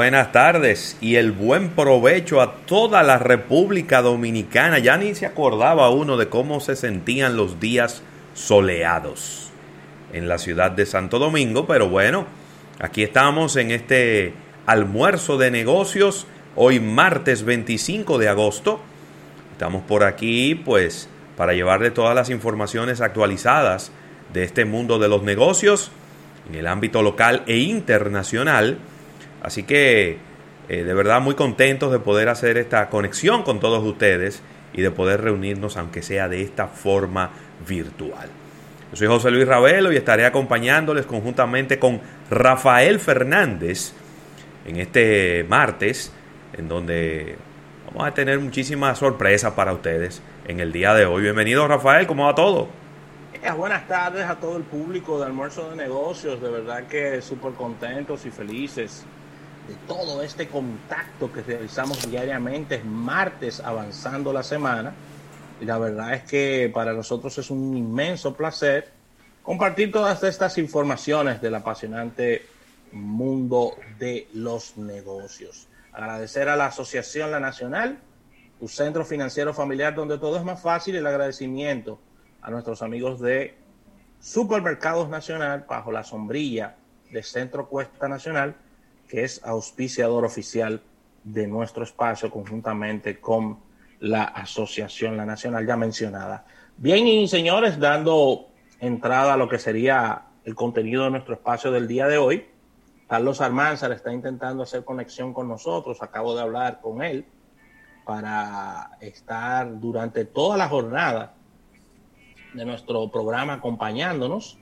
Buenas tardes y el buen provecho a toda la República Dominicana. Ya ni se acordaba uno de cómo se sentían los días soleados en la ciudad de Santo Domingo, pero bueno, aquí estamos en este almuerzo de negocios, hoy martes 25 de agosto. Estamos por aquí pues para llevarle todas las informaciones actualizadas de este mundo de los negocios en el ámbito local e internacional Así que eh, de verdad muy contentos de poder hacer esta conexión con todos ustedes y de poder reunirnos aunque sea de esta forma virtual. Yo soy José Luis Ravelo y estaré acompañándoles conjuntamente con Rafael Fernández en este martes, en donde vamos a tener muchísimas sorpresas para ustedes en el día de hoy. Bienvenido Rafael, ¿cómo va todo? Eh, buenas tardes a todo el público de Almuerzo de Negocios, de verdad que súper contentos y felices de todo este contacto que realizamos diariamente, martes avanzando la semana. Y la verdad es que para nosotros es un inmenso placer compartir todas estas informaciones del apasionante mundo de los negocios. Agradecer a la Asociación La Nacional, tu centro financiero familiar donde todo es más fácil, el agradecimiento a nuestros amigos de Supermercados Nacional bajo la sombrilla de Centro Cuesta Nacional que es auspiciador oficial de nuestro espacio conjuntamente con la Asociación La Nacional ya mencionada. Bien, y señores, dando entrada a lo que sería el contenido de nuestro espacio del día de hoy, Carlos Armanzar está intentando hacer conexión con nosotros, acabo de hablar con él para estar durante toda la jornada de nuestro programa acompañándonos,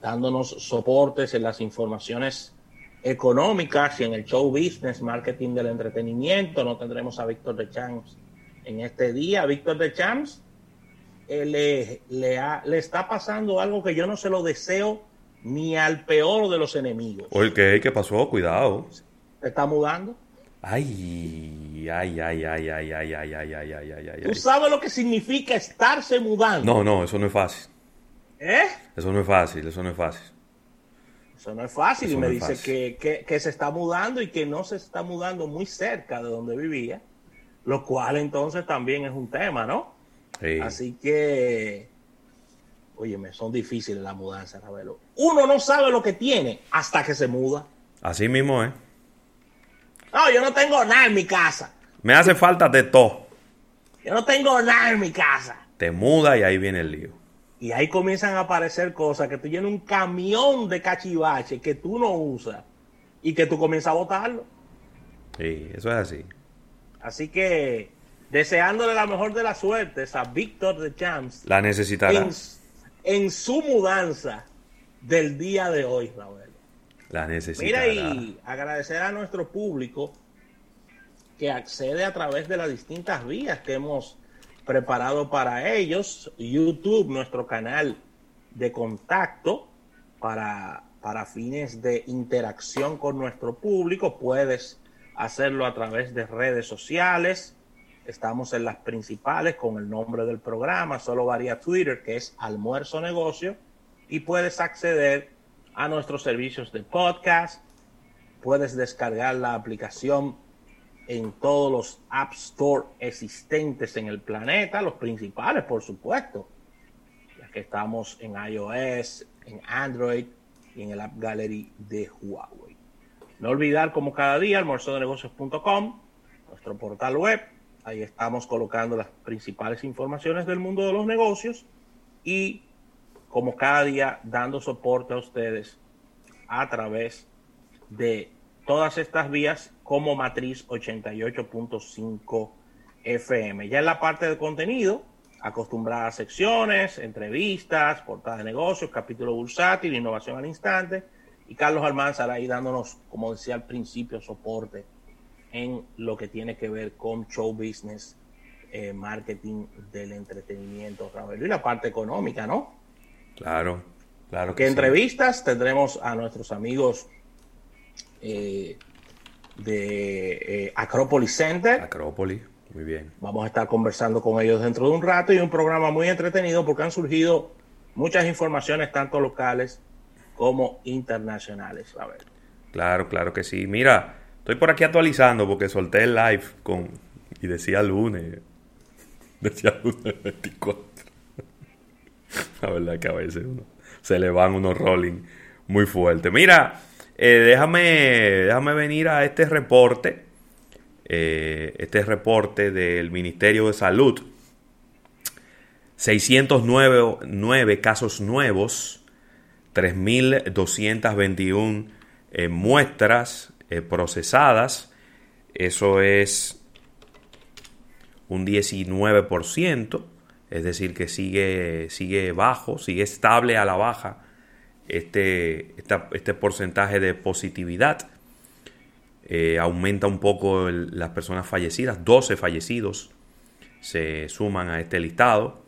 dándonos soportes en las informaciones económicas y en el show business, marketing del entretenimiento. No tendremos a Víctor de Champs en este día. Víctor de Champs eh, le, le, le, está pasando algo que yo no se lo deseo ni al peor de los enemigos. Oye, ¿qué, ¿qué pasó? Cuidado. ¿Se está mudando? Ay, ay, ay, ay, ay, ay, ay, ay, ay, ay, ay, ay. ¿Tú sabes lo que significa estarse mudando? No, no, eso no es fácil. ¿Eh? Eso no es fácil, eso no es fácil. Eso no es fácil. Eso y me no dice que, que, que, se está mudando y que no se está mudando muy cerca de donde vivía, lo cual entonces también es un tema, ¿no? Sí. Así que, óyeme, son difíciles las mudanzas, Ravelo. Uno no sabe lo que tiene hasta que se muda. Así mismo, ¿eh? No, yo no tengo nada en mi casa. Me hace falta de todo. Yo no tengo nada en mi casa. Te muda y ahí viene el lío. Y ahí comienzan a aparecer cosas que tú llenas un camión de cachivache que tú no usas y que tú comienzas a botarlo. Sí, eso es así. Así que deseándole la mejor de las suertes a Víctor de Champs. La necesitará. En, en, su mudanza del día de hoy, Raúl. La necesitará. Mira, y agradecer a nuestro público que accede a través de las distintas vías que hemos preparado para ellos. YouTube, nuestro canal de contacto para, para fines de interacción con nuestro público. Puedes hacerlo a través de redes sociales. Estamos en las principales con el nombre del programa. Solo varía Twitter, que es Almuerzo Negocio. Y puedes acceder a nuestros servicios de podcast. Puedes descargar la aplicación en todos los App Store existentes en el planeta, los principales, por supuesto, ya que estamos en iOS, en Android y en el App Gallery de Huawei. No olvidar, como cada día, almuerzodenegocios.com, nuestro portal web, Ahí estamos colocando las principales informaciones del mundo de los negocios y como cada día dando soporte a ustedes a través de todas estas vías como matriz 88.5 FM. Ya en la parte de contenido, acostumbradas secciones, entrevistas, portadas de negocios, capítulo bursátil, innovación al instante. Y Carlos Almanzar ahí dándonos, como decía al principio, soporte en lo que tiene que ver con show business, eh, marketing del entretenimiento, Y la parte económica, ¿no? Claro, claro. Que, entrevistas tendremos a nuestros amigos eh, de eh, Acropolis Center. Acrópolis, muy bien. Vamos a estar conversando con ellos dentro de un rato y un programa muy entretenido porque han surgido muchas informaciones, tanto locales como internacionales. A ver. Claro, claro que sí. Mira, estoy por aquí actualizando porque solté el live con y decía lunes. Decía lunes 24. La verdad que a veces uno, se le van unos rolling muy fuertes. Mira, eh, déjame, déjame venir a este reporte. Eh, este reporte del Ministerio de Salud. 609 casos nuevos, 3.221 eh, muestras procesadas. Eso es un 19% es decir, que sigue, sigue bajo, sigue estable a la baja este, este porcentaje de positividad. Eh, aumenta un poco las personas fallecidas, 12 fallecidos se suman a este listado.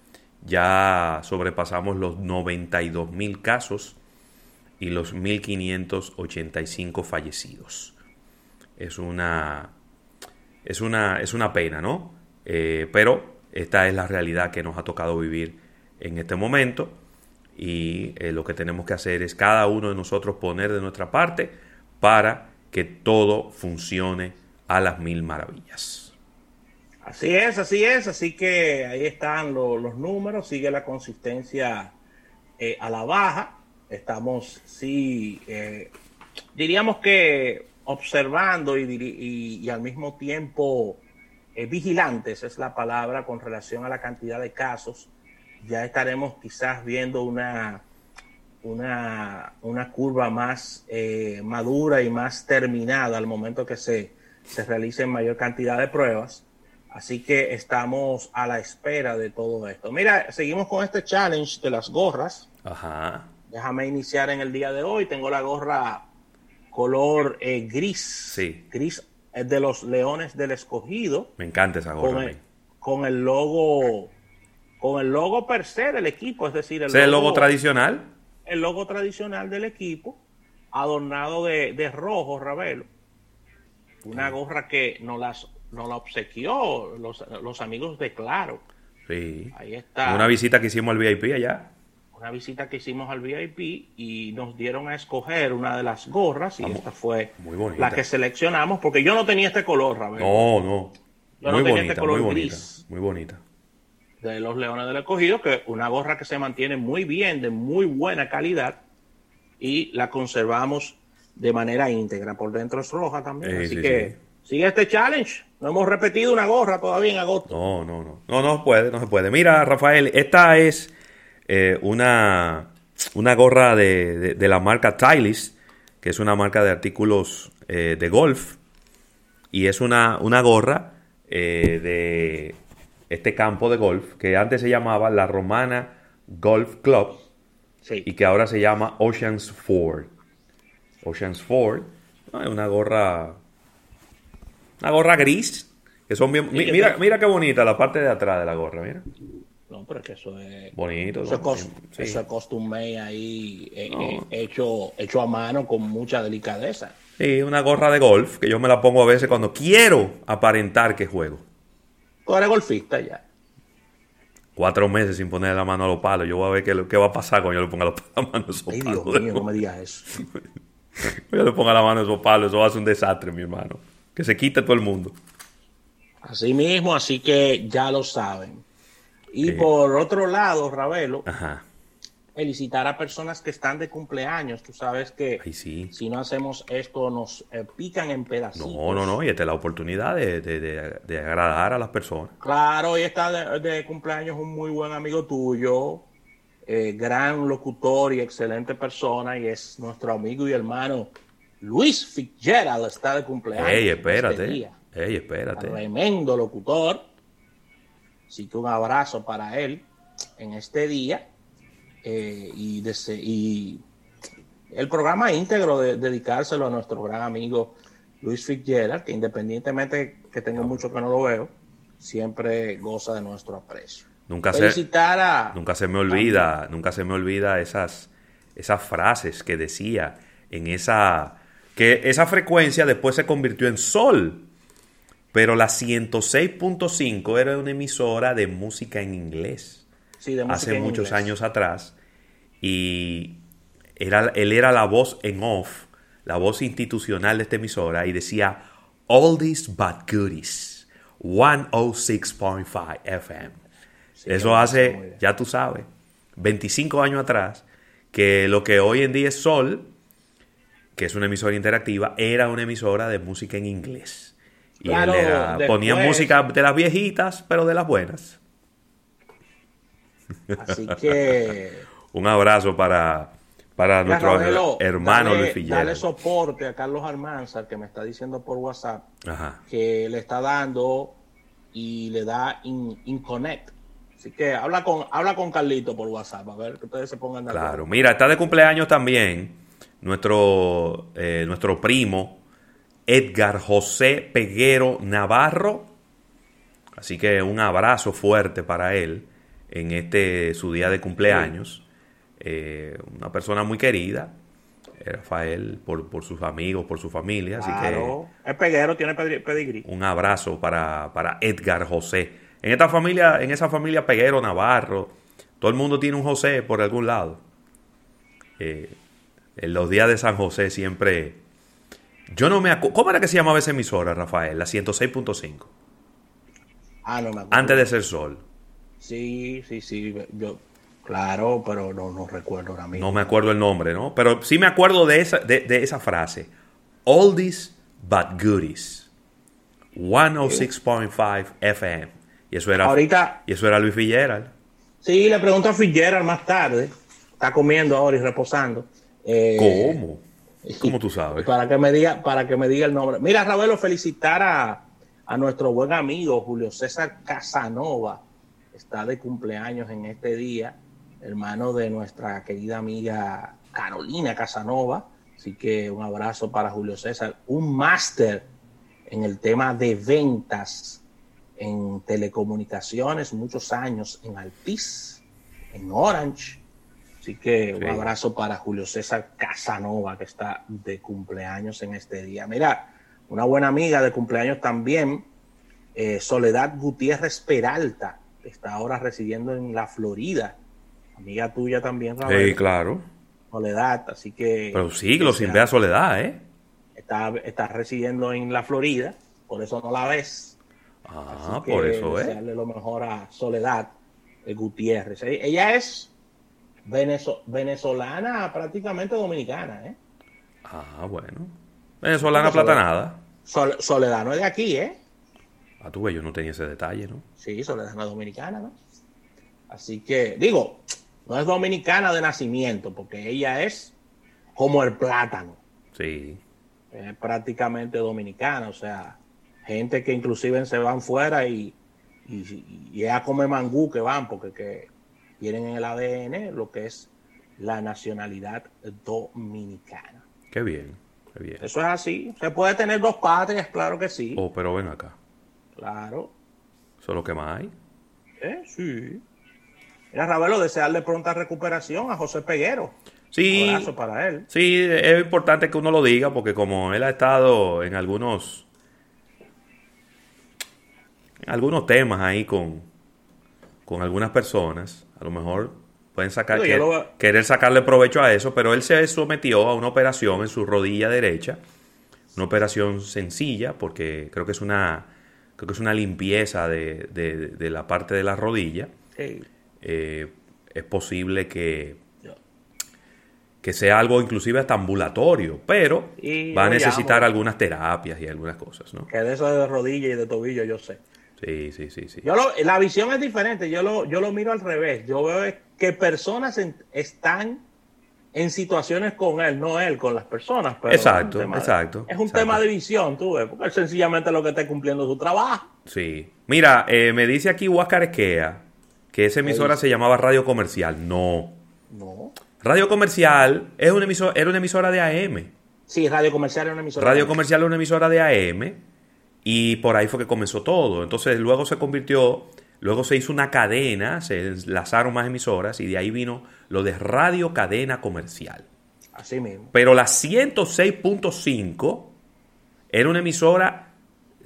Ya sobrepasamos los 92 mil casos y los 1.585 fallecidos. Es una, es una, es una pena, ¿no? Eh, pero esta es la realidad que nos ha tocado vivir en este momento y eh, lo que tenemos que hacer es cada uno de nosotros poner de nuestra parte para que todo funcione a las mil maravillas. Así es, así es, así que ahí están los números, sigue la consistencia eh, a la baja, estamos sí, eh, diríamos que observando y al mismo tiempo eh, vigilantes, es la palabra con relación a la cantidad de casos. Ya estaremos quizás viendo una, una, una curva más eh, madura y más terminada al momento que se, se realicen mayor cantidad de pruebas. Así que estamos a la espera de todo esto. Mira, seguimos con este challenge de las gorras. Ajá. Déjame iniciar en el día de hoy. Tengo la gorra color eh, gris. Sí. Gris es de los Leones del Escogido. Me encanta esa gorra. Con el, con el logo, con el logo per se del equipo, es decir, el, logo, el logo tradicional. El logo tradicional del equipo, adornado de, rojo, Ravelo. Una gorra que nos, las, nos la obsequió los, los amigos de Claro. Sí. Ahí está. Una visita que hicimos al VIP allá una visita que hicimos al VIP y nos dieron a escoger una de las gorras y esta fue la que seleccionamos porque yo no tenía este color, Ravel. No, no. Yo muy no tenía este color muy gris. Muy bonita. De los Leones del Escogido, que una gorra que se mantiene muy bien, de muy buena calidad y la conservamos de manera íntegra. Por dentro es roja también. así que sigue este challenge. No hemos repetido una gorra todavía en agosto. No, no, no. No, no se puede, no se puede. Mira, Rafael, esta es eh, una, una gorra de, la marca Titleist, que es una marca de artículos eh, de golf. Y es una, una gorra eh, de este campo de golf que antes se llamaba la Romana Golf Club y que ahora se llama Oceans Ford. Oceans Ford es una gorra una gorra gris que son bien, mira, mira qué bonita la parte de atrás de la gorra, mira. No, pero es que eso es. Bonito. Eso, es, costumbre ahí eh, eh, hecho, hecho a mano con mucha delicadeza. Sí, una gorra de golf que yo me la pongo a veces cuando quiero aparentar que juego. Tú eres golfista ya. Cuatro meses sin poner la mano a los palos. Yo voy a ver qué, qué va a pasar cuando yo le ponga la mano a esos Ay, Dios mío, no me digas eso. yo le ponga la mano a esos palos, eso va a ser un desastre, mi hermano. Que se quite todo el mundo. Así mismo, así que ya lo saben. Y por otro lado, Ravelo, felicitar a personas que están de cumpleaños. Tú sabes que Ay, sí. si no hacemos esto nos eh, pican en pedacitos. No, no, no, y esta es la oportunidad de, de- de- de agradar a las personas. Claro, hoy está de, cumpleaños un muy buen amigo tuyo, eh, gran locutor y excelente persona, y es nuestro amigo y hermano Luis Fitzgerald, está de cumpleaños. Ey, este espérate. día. Ey, espérate. Tremendo locutor. Así que un abrazo para él en este día. Eh, y, el programa íntegro de dedicárselo a nuestro gran amigo Luis Fitzgerald, que independientemente que tengo mucho que no lo veo, siempre goza de nuestro aprecio. Nunca se, a... nunca se me olvida, nunca se me olvida esas, esas frases que decía en esa, que esa frecuencia después se convirtió en sol. Pero la 106.5 era una emisora de música en inglés. Sí, de música hace muchos inglés. años atrás y era, él era la voz en off, la voz institucional de esta emisora y decía Oldies but Goodies, 106.5 FM. Sí, Eso hace, ya tú sabes, 25 años atrás, que lo que hoy en día es Sol, que es una emisora interactiva, era una emisora de música en inglés. Y Claro, él era- ponía música de las viejitas, pero de las buenas. Así que... Un abrazo para, para nuestro Ravelo, hermano dale- Luis Figueroa. Dale soporte a Carlos Almanzar, que me está diciendo por WhatsApp Ajá. que le está dando y le da in, in connect. Así que habla con, habla con Carlito por WhatsApp, a ver que ustedes se pongan de Claro. Mira, está de cumpleaños también nuestro, eh, nuestro primo Edgar José Peguero Navarro. Así que un abrazo fuerte para él en este su día de cumpleaños. Eh, una persona muy querida, eh, Rafael, por, por sus amigos, por su familia. Así que Claro. Es peguero, tiene pedigrí. un abrazo para, para Edgar José. En esta familia, en esa familia Peguero, Navarro, todo el mundo tiene un José por algún lado. Eh, en los días de San José siempre. Yo no me acuerdo. ¿Cómo era que se llamaba esa emisora, Rafael? La 106.5. Ah, no me acuerdo. Antes de ser Sol. Sí, sí, sí. Yo, claro, pero no, no recuerdo ahora mismo. No me acuerdo el nombre, ¿no? Pero sí me acuerdo de esa, de, de esa frase. Oldies but goodies. 106.5 FM. Y eso era, Ahorita, y eso era Luis Fitzgerald. sí, le pregunto a Fitzgerald más tarde. Está comiendo ahora y reposando. Eh, ¿Cómo? ¿Cómo tú sabes? Para que me diga, para que me diga el nombre. Mira, Ravelo, felicitar a, a nuestro buen amigo Julio César Casanova. Está de cumpleaños en este día, hermano de nuestra querida amiga Carolina Casanova. Así que un abrazo para Julio César, un máster en el tema de ventas en telecomunicaciones, muchos años en Altis, en Orange. Así que un abrazo para Julio César Casanova, que está de cumpleaños en este día. Mira, una buena amiga de cumpleaños también, eh, Soledad Gutiérrez Peralta, está ahora residiendo en la Florida. Amiga tuya también, Rafael. Sí, claro. Soledad, así que... Pero siglos sin ver a Soledad, ¿eh? Está, está residiendo en la Florida, por eso no la ves. Ah, Así por que eso, ¿eh? desearle lo mejor a Soledad Gutiérrez. Ella es venezo- venezolana, prácticamente dominicana, ¿eh? Ah, bueno. Venezolana platanada. Sol- Soledad no es de aquí, ¿eh? Ah, tú yo no tenía ese detalle, ¿no? Sí, no es dominicana, ¿no? Así que, digo, no es dominicana de nacimiento, porque ella es como el plátano. Sí. es prácticamente dominicana, o sea, gente que inclusive se van fuera y, y, y a comer mangú que van, porque que tienen en el ADN lo que es la nacionalidad dominicana. Qué bien, qué bien. Eso es así. Se puede tener dos patrias, claro que sí. Oh, pero ven acá. Claro. Eso es lo que más hay. Eh, sí. Mira, Ravelo, desearle pronta recuperación a José Peguero. Sí, Un abrazo para él. sí, es importante que uno lo diga porque como él ha estado en algunos en algunos temas ahí con, con algunas personas, a lo mejor pueden sacar lo querer sacarle provecho a eso, pero él se sometió a una operación en su rodilla derecha, una operación sencilla porque creo que es una creo que es una limpieza de, de- de la parte de la rodilla. Sí. Eh, es posible que que sea algo inclusive hasta ambulatorio, pero Y va a necesitar llamo. algunas terapias y algunas cosas, ¿no? Que de eso de rodilla y de tobillo yo sé. Sí, sí, sí, sí. Yo lo- la visión es diferente, yo lo, yo lo miro al revés. Yo veo que personas en- están en situaciones con él, no él con las personas. Pero Exacto, es un tema de- exacto, Es un exacto. tema de visión, tú ves, porque él sencillamente lo que está cumpliendo su trabajo. Sí. Mira, eh, me dice aquí Huáscar Esquea que esa emisora se llamaba Radio Comercial. No. No. Radio Comercial es una emisora, era una emisora de AM. Sí, Radio Comercial es una emisora. Radio Comercial es una emisora de AM y por ahí fue que comenzó todo. Entonces luego se convirtió, luego se hizo una cadena, se enlazaron más emisoras y de ahí vino lo de Radio Cadena Comercial. Así mismo. Pero la 106.5 era una emisora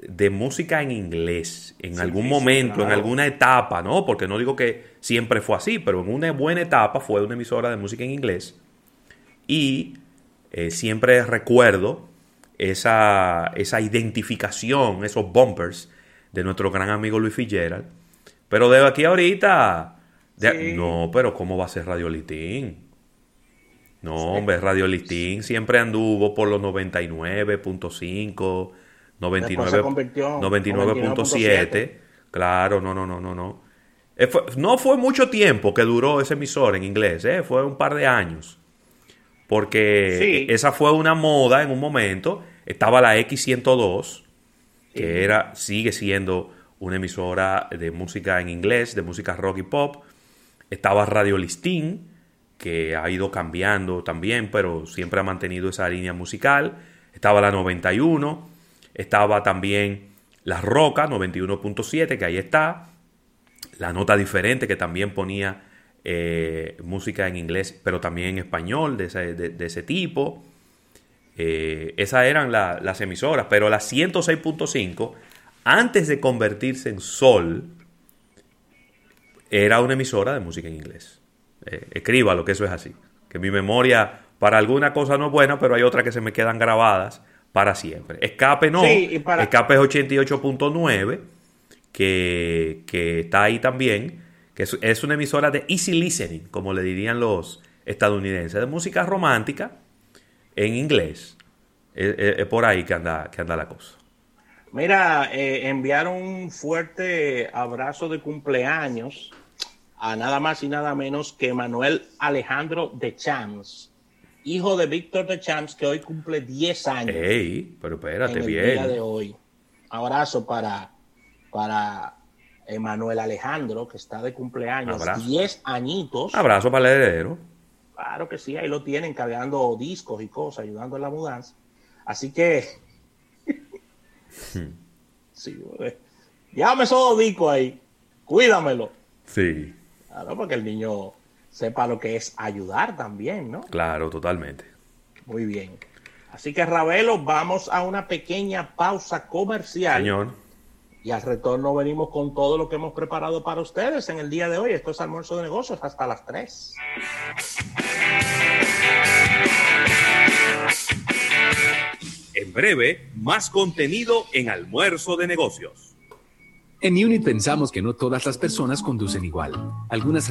de música en inglés, en Sí, algún sí, momento, en alguna etapa, ¿no? Porque no digo que siempre fue así, pero en una buena etapa fue una emisora de música en inglés. Y eh, siempre recuerdo esa, esa identificación, esos bumpers de nuestro gran amigo Luis Fitzgerald. Pero de aquí ahorita, de- Sí. no, pero ¿cómo va a ser Radio Listín? No, hombre, Radio Listín siempre anduvo por los 99.5, 99 se convirtió 99.7. Claro, no, no, no, no, no. Eh, no fue mucho tiempo que duró ese emisor en inglés, eh, fue un par de años. Porque Sí. esa fue una moda en un momento. Estaba la X102, que era, sigue siendo una emisora de música en inglés, de música rock y pop. Estaba Radio Listín, que ha ido cambiando también, pero siempre ha mantenido esa línea musical. Estaba la 91, estaba también La Roca 91.7, que ahí está. La Nota Diferente, que también ponía eh, música en inglés, pero también en español, de ese, de- ese tipo. Eh, esas eran la- las emisoras, pero la 106.5, antes de convertirse en Sol, era una emisora de música en inglés. Eh, escríbalo, que eso es así. Que mi memoria para alguna cosa no es buena, pero hay otras que se me quedan grabadas para siempre. Escape no, Sí, y para- Escape es 88.9, que, que está ahí también, que es, es una emisora de easy listening, como le dirían los estadounidenses, de música romántica en inglés. Es, es- es por ahí que anda, que anda la cosa. Mira, eh, enviar un fuerte abrazo de cumpleaños a nada más y nada menos que Manuel Alejandro de Champs, hijo de Víctor de Champs, que hoy cumple 10 años. Ey, pero en espérate, el día de bien. hoy. Abrazo para, para Emanuel Alejandro, que está de cumpleaños, Abrazo. 10 añitos. Abrazo para el heredero. Claro que sí, ahí lo tienen cargando discos y cosas, ayudando en la mudanza. Así que. Sí, llámame esos discos ahí, cuídamelo. Sí, Claro, porque el niño sepa lo que es ayudar también, ¿no? claro, totalmente. Muy bien. Así que, Ravelo, vamos a una pequeña pausa comercial. Señor. Y al retorno venimos con todo lo que hemos preparado para ustedes en el día de hoy. Esto es almuerzo de negocios hasta las 3. Breve, más contenido en Almuerzo de Negocios. En Unit pensamos que no todas las personas conducen igual. Algunas